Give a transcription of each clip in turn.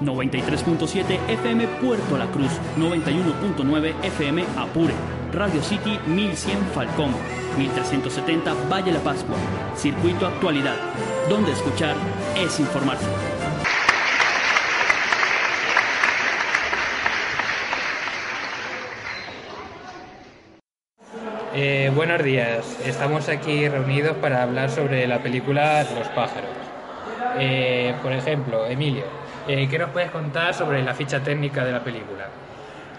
...93.7 FM Puerto La Cruz... ...91.9 FM Apure... Radio City 1100 Falcón... ...1370 Valle La Pascua... ...Circuito Actualidad... ...donde escuchar es informarse. Eh, buenos días, estamos aquí reunidos para hablar sobre la película Los pájaros. Eh, por ejemplo, Emilio, eh, ¿qué nos puedes contar sobre la ficha técnica de la película?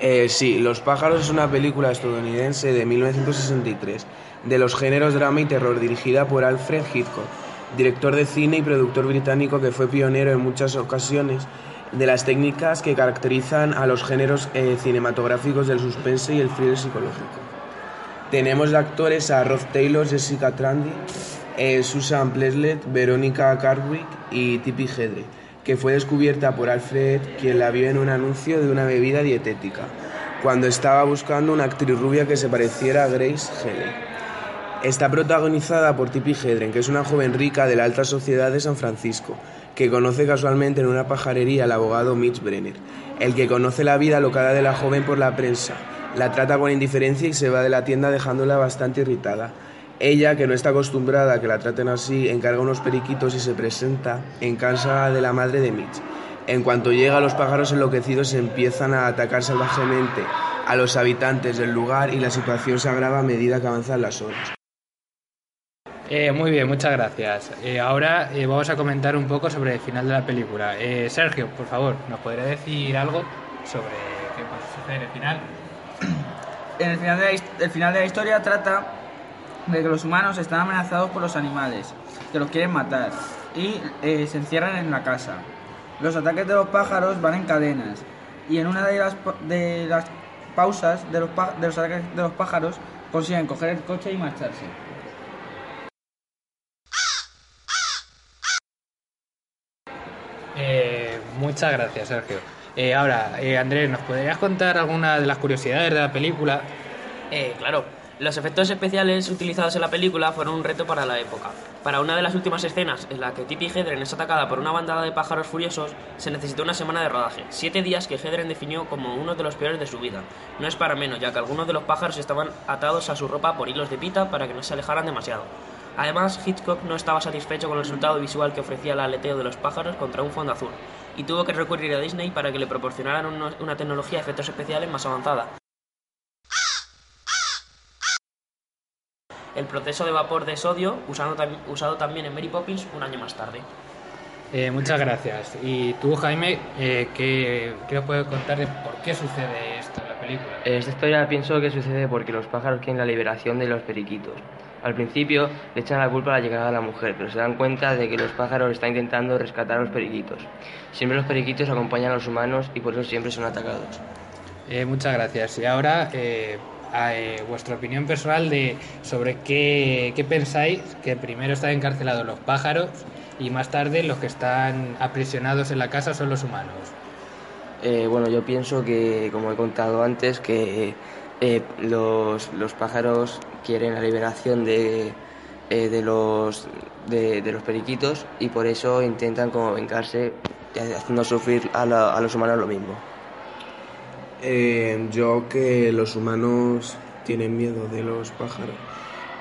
Eh, sí, Los pájaros es una película estadounidense de 1963 de los géneros drama y terror dirigida por Alfred Hitchcock, director de cine y productor británico que fue pionero en muchas ocasiones de las técnicas que caracterizan a los géneros eh, cinematográficos del suspense y el thriller psicológico. Tenemos de actores a Rod Taylor, Jessica Trandy, Susan Pleslet, Verónica Cartwright y Tippi Hedre, que fue descubierta por Alfred, quien la vio en un anuncio de una bebida dietética, cuando estaba buscando una actriz rubia que se pareciera a Grace Heley. Está protagonizada por Tippi Hedren, que es una joven rica de la alta sociedad de San Francisco, que conoce casualmente en una pajarería al abogado Mitch Brenner, el que conoce la vida locada de la joven por la prensa, la trata con indiferencia y se va de la tienda dejándola bastante irritada. Ella, que no está acostumbrada a que la traten así, encarga unos periquitos y se presenta en casa de la madre de Mitch. En cuanto llega, los pájaros enloquecidos empiezan a atacar salvajemente a los habitantes del lugar y la situación se agrava a medida que avanzan las horas. Eh, muy bien, muchas gracias. Eh, ahora eh, vamos a comentar un poco sobre el final de la película. Eh, Sergio, por favor, ¿nos podría decir algo sobre qué sucede en el final? En el final, de la, el final de la historia trata de que los humanos están amenazados por los animales, que los quieren matar, y eh, se encierran en la casa. Los ataques de los pájaros van en cadenas, y en una de las, de las pausas de los, de los ataques de los pájaros consiguen coger el coche y marcharse. Eh, muchas gracias, Sergio. Eh, ahora, eh, Andrés, ¿nos podrías contar alguna de las curiosidades de la película? Eh, claro, los efectos especiales utilizados en la película fueron un reto para la época. Para una de las últimas escenas, en la que Tippi Hedren es atacada por una bandada de pájaros furiosos, se necesitó una semana de rodaje, siete días que Hedren definió como uno de los peores de su vida. No es para menos, ya que algunos de los pájaros estaban atados a su ropa por hilos de pita para que no se alejaran demasiado. Además, Hitchcock no estaba satisfecho con el resultado visual que ofrecía el aleteo de los pájaros contra un fondo azul, y tuvo que recurrir a Disney para que le proporcionaran una tecnología de efectos especiales más avanzada. El proceso de vapor de sodio usado, tam- usado también en Mary Poppins un año más tarde. Eh, muchas gracias. Y tú, Jaime, eh, ¿qué, qué nos puedes contar de por qué sucede esto en la película? Esta historia pienso que sucede porque los pájaros quieren la liberación de los periquitos. Al principio le echan la culpa a la llegada de la mujer, pero se dan cuenta de que los pájaros están intentando rescatar a los periquitos. Siempre los periquitos acompañan a los humanos y por eso siempre son atacados. Eh, muchas gracias. Y ahora, eh, vuestra opinión personal de sobre qué, qué pensáis que primero están encarcelados los pájaros y más tarde los que están aprisionados en la casa son los humanos. Eh, bueno, yo pienso que, como he contado antes, que eh, los, los pájaros quieren la liberación de, eh, de, los, de, de los periquitos y por eso intentan como vengarse eh, haciendo sufrir a, la- a los humanos lo mismo. Eh, yo que los humanos tienen miedo de los pájaros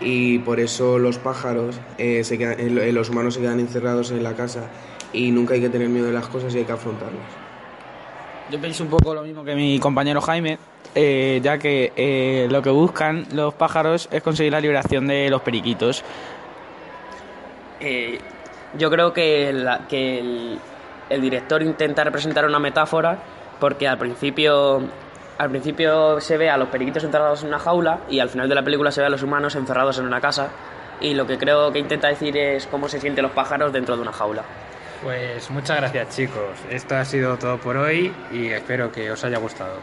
y por eso los pájaros, eh, se quedan- eh, los humanos se quedan encerrados en la casa y nunca hay que tener miedo de las cosas y hay que afrontarlas. Yo pienso un poco lo mismo que mi compañero Jaime, eh, ya que eh, lo que buscan los pájaros es conseguir la liberación de los periquitos. Eh, yo creo que, la- que el, el director intenta representar una metáfora porque al principio, al principio se ve a los periquitos encerrados en una jaula y al final de la película se ve a los humanos encerrados en una casa y lo que creo que intenta decir es cómo se sienten los pájaros dentro de una jaula. Pues muchas gracias chicos. Esto ha sido todo por hoy y espero que os haya gustado.